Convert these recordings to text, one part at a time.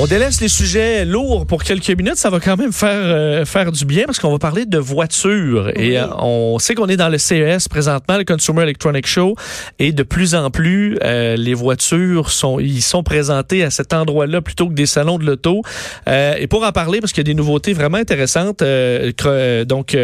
On délaisse les sujets lourds pour quelques minutes. Ça va quand même faire, euh, faire du bien parce qu'on va parler de voitures. Et euh, on sait qu'on est dans le CES présentement, le Consumer Electronic Show. Et de plus en plus, euh, les voitures sont, ils sont présentées à cet endroit-là plutôt que des salons de l'auto. et pour en parler, parce qu'il y a des nouveautés vraiment intéressantes, donc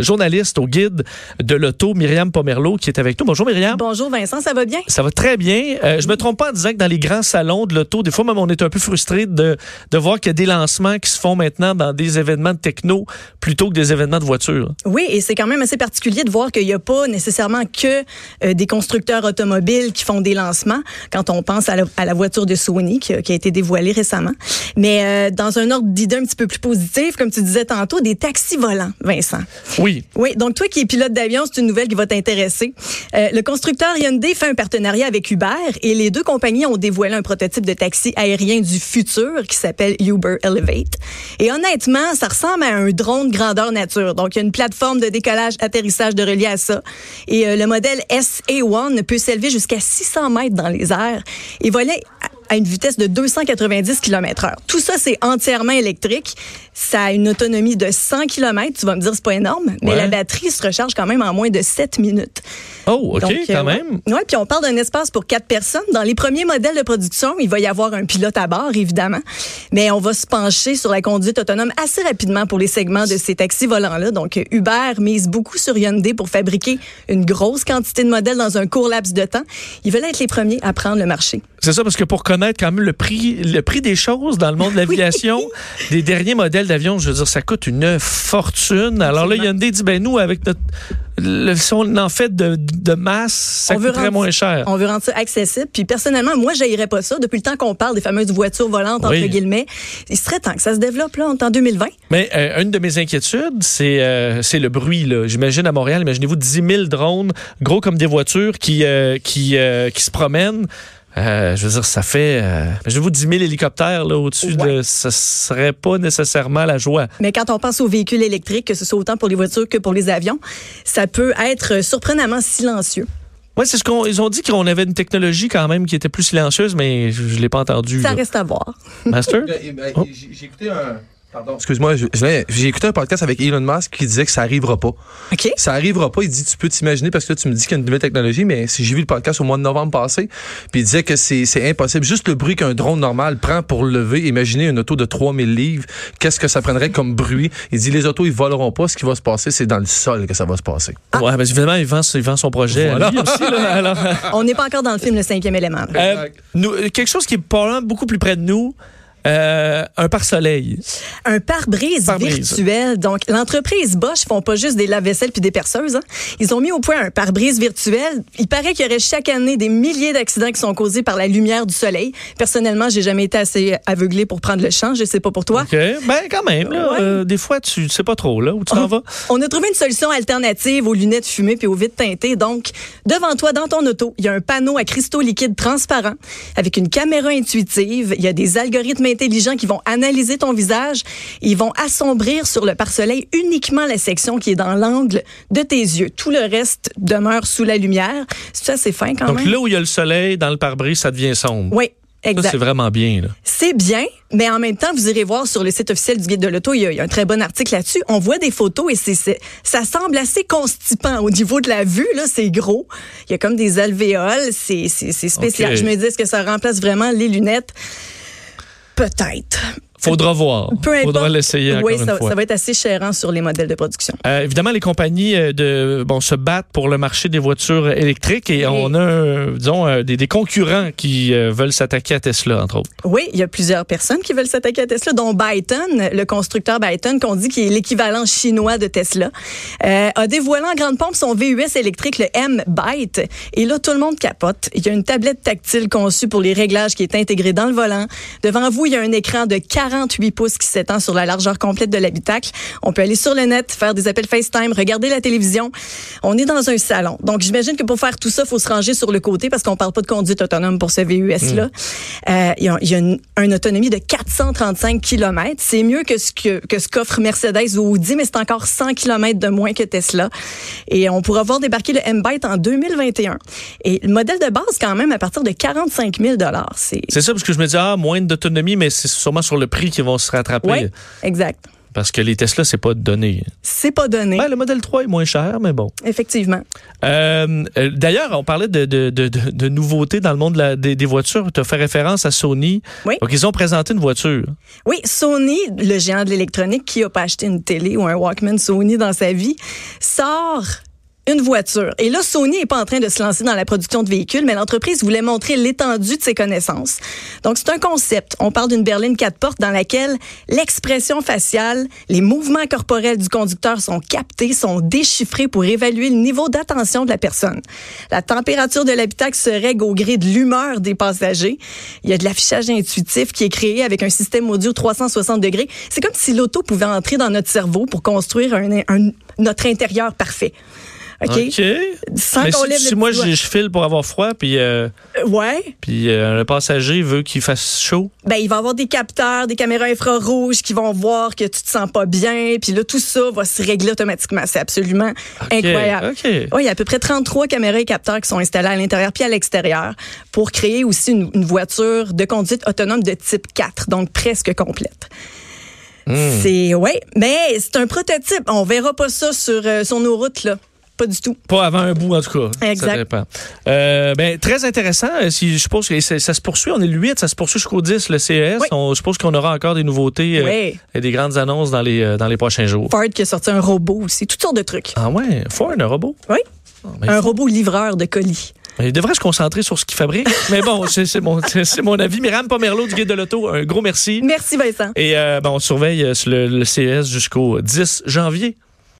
journaliste au guide de l'auto, Myriam Pomerleau, qui est avec nous. Bonjour Myriam. Bonjour Vincent, ça va bien? Ça va très bien. je me trompe pas en disant que dans les grands salons de l'auto, des fois même on est un peu frustré de, de voir qu'il y a des lancements qui se font maintenant dans des événements de techno plutôt que des événements de voiture. Oui, et c'est quand même assez particulier de voir qu'il n'y a pas nécessairement que euh, des constructeurs automobiles qui font des lancements quand on pense à la, à la voiture de Sony qui, qui, a été dévoilée récemment. Mais euh, dans un ordre d'idée un petit peu plus positif, comme tu disais tantôt, des taxis volants, Vincent. Oui. Oui, donc toi qui es pilote d'avion, c'est une nouvelle qui va t'intéresser. Euh, le constructeur Hyundai fait un partenariat avec Uber et les deux compagnies ont dévoilé un prototype de taxi aérien du futur qui s'appelle Uber Elevate. Et honnêtement, ça ressemble à un drone grandeur nature. Donc, il y a une plateforme de décollage, atterrissage de relié à ça. Et euh, le modèle SA1 peut s'élever jusqu'à 600 mètres dans les airs et voler à une vitesse de 290 km heure. Tout ça, c'est entièrement électrique. Ça a une autonomie de 100 km. Tu vas me dire, c'est pas énorme, mais la batterie se recharge quand même en moins de 7 minutes. Oh, OK, quand euh, même. Oui, puis on parle d'un espace pour quatre personnes. Dans les premiers modèles de production, il va y avoir un pilote à bord, évidemment, mais on va se pencher sur la conduite autonome assez rapidement pour les segments de ces taxis volants-là. Donc, Uber mise beaucoup sur Hyundai pour fabriquer une grosse quantité de modèles dans un court laps de temps. Ils veulent être les premiers à prendre le marché. C'est ça, parce que pour connaître quand même le prix, le prix des choses dans le monde de l'aviation, des derniers modèles d'avion, je veux dire, ça coûte une fortune. Alors là, Hyundai dit, ben nous, avec notre, le, si on en fait de, de masse, ça on coûterait moins cher. On veut rendre ça accessible. Puis personnellement, moi, j'aillerais pas ça. Depuis le temps qu'on parle des fameuses voitures volantes, entre guillemets, il serait temps que ça se développe, là, en 2020. Mais euh, une de mes inquiétudes, c'est euh, c'est le bruit, là. J'imagine à Montréal, imaginez-vous 10 000 drones, gros comme des voitures, qui, euh, qui, qui se promènent. Euh, je veux dire, ça fait, euh, je vous 10 000 hélicoptères là au-dessus de, ce serait pas nécessairement la joie. Mais quand on pense aux véhicules électriques, que ce soit autant pour les voitures que pour les avions, ça peut être surprenamment silencieux. Oui, c'est ce qu'on ils ont dit qu'on avait une technologie quand même qui était plus silencieuse, mais je, ne l'ai pas entendu. Ça reste à voir. Master? Ben, ben, oh. J'ai écouté un. Excuse-moi, j'ai écouté un podcast avec Elon Musk qui disait que ça arrivera pas. OK. Ça arrivera pas. Il dit, tu peux t'imaginer parce que là, tu me dis qu'il y a une nouvelle technologie, mais si j'ai vu le podcast au mois de novembre passé, puis il disait que c'est impossible. Juste le bruit qu'un drone normal prend pour lever, imaginez une auto de 3000 livres, qu'est-ce que ça prendrait comme bruit? Il dit, les autos, ils voleront pas. Ce qui va se passer, c'est dans le sol que ça va se passer. Ah. Ouais, mais évidemment, il vend, il vend son projet. Voilà. aussi, alors... On n'est pas encore dans le film Le cinquième élément. Euh, nous, quelque chose qui est probablement beaucoup plus près de nous, euh, un pare-soleil. Un pare-brise virtuel. Donc, l'entreprise Bosch font pas juste des lave-vaisselle puis des perceuses. Hein. Ils ont mis au point un pare-brise virtuel. Il paraît qu'il y aurait chaque année des milliers d'accidents qui sont causés par la lumière du soleil. Personnellement, j'ai jamais été assez aveuglé pour prendre le champ. Je sais pas pour toi. OK. Ben, quand même. Euh, des fois, tu sais pas trop là où tu t'en vas. On a trouvé une solution alternative aux lunettes fumées puis aux vitres teintées. Donc, devant toi, dans ton auto, il y a un panneau à cristaux liquides transparents avec une caméra intuitive. Il y a des algorithmes intelligents qui vont analyser ton visage. Ils vont assombrir sur le pare-soleil uniquement la section qui est dans l'angle de tes yeux. Tout le reste demeure sous la lumière. Ça, c'est fin quand même. Donc là où il y a le soleil, dans le pare-brise, ça devient sombre. Oui. Exact. C'est vraiment bien. C'est bien, mais en même temps, vous irez voir sur le site officiel du Guide de l'Auto, il, y a un très bon article là-dessus. On voit des photos et c'est, ça semble assez constipant au niveau de la vue. Là, c'est gros. Il y a comme des alvéoles. C'est, spécial. Je me dis, est-ce que ça remplace vraiment les lunettes? Peut-être. Faudra voir. Peu Faudra l'essayer encore oui, ça, une fois. ça va être assez chérant sur les modèles de production. Euh, évidemment, les compagnies euh, de bon se battent pour le marché des voitures électriques et on a, disons, euh, des, des, concurrents qui veulent s'attaquer à Tesla, entre autres. Oui, il y a plusieurs personnes qui veulent s'attaquer à Tesla, dont Byton, le constructeur Byton, qu'on dit qui est l'équivalent chinois de Tesla, a dévoilé en grande pompe son VUS électrique, le M-Byte. Et là, tout le monde capote. Il y a une tablette tactile conçue pour les réglages qui est intégrée dans le volant. Devant vous, il y a un écran de 40 48 pouces qui s'étend sur la largeur complète de l'habitacle. On peut aller sur le net, faire des appels FaceTime, regarder la télévision. On est dans un salon. Donc, j'imagine que pour faire tout ça, il faut se ranger sur le côté parce qu'on parle pas de conduite autonome pour ce VUS-là. Hmm. Euh, il y a, il y a une, une autonomie de 435 km. C'est mieux que ce que, que ce qu'offre Mercedes ou Audi, mais c'est encore 100 km de moins que Tesla. Et on pourra voir débarquer le M-Byte en 2021. Et le modèle de base, quand même, à partir de 45 000 C'est C'est ça, parce que je me dis, ah, moins d'autonomie, mais c'est sûrement sur le prix qu'ils vont se rattraper. Ouais, exact. Parce que les Tesla, c'est pas donné. C'est pas donné, Ben, le modèle 3 est moins cher, mais bon. effectivement. Euh, euh, D'ailleurs, on parlait de, de, de, de- de nouveautés dans le monde la- des, des voitures. Tu as fait référence à Sony. Oui. Donc, ils ont présenté une voiture. Oui, Sony, le géant de l'électronique qui a pas acheté une télé ou un Walkman Sony dans sa vie, sort une voiture. Et là, Sony n'est pas en train de se lancer dans la production de véhicules, mais l'entreprise voulait montrer l'étendue de ses connaissances. Donc, c'est un concept. On parle d'une berline quatre portes dans laquelle l'expression faciale, les mouvements corporels du conducteur sont captés, sont déchiffrés pour évaluer le niveau d'attention de la personne. La température de l'habitacle se règle au gré de l'humeur des passagers. Il y a de l'affichage intuitif qui est créé avec un système audio 360 degrés. C'est comme si l'auto pouvait entrer dans notre cerveau pour construire un, un- notre intérieur parfait. OK? Sans Mais qu'on si, lève si moi, je, je file pour avoir froid, puis, euh, Euh, Ouais. puis euh, le passager veut qu'il fasse chaud. Ben, il va avoir des capteurs, des caméras infrarouges qui vont voir que tu te sens pas bien. Puis là, tout ça va se régler automatiquement. C'est absolument incroyable. OK. Oui, il y a à peu près 33 caméras et capteurs qui sont installés à l'intérieur puis à l'extérieur pour créer aussi une, une voiture de conduite autonome de type 4, donc presque complète. Hmm. C'est ouais, mais c'est un prototype. On verra pas ça sur euh, sur nos routes là, pas du tout. Pas avant un bout, en tout cas. Exact. Ça dépend. Euh, ben, très intéressant. Euh, Si, je suppose que ça, ça se poursuit. On est le 8, ça se poursuit jusqu'au 10, le CES. Oui. On, je suppose qu'on aura encore des nouveautés euh, et des grandes annonces dans les, dans les prochains jours. Ford qui a sorti un robot aussi, toutes sortes de trucs. Ah ouais, Ford, un robot? Oui. Ah, ben, Un faut- robot livreur de colis. Il devrait se concentrer sur ce qu'il fabrique. Mais bon, c'est mon, mon avis. Myriam Pomerleau du Guide de l'Auto, un gros merci. Merci Vincent. Et euh, ben, on surveille le, le CES jusqu'au 10 janvier.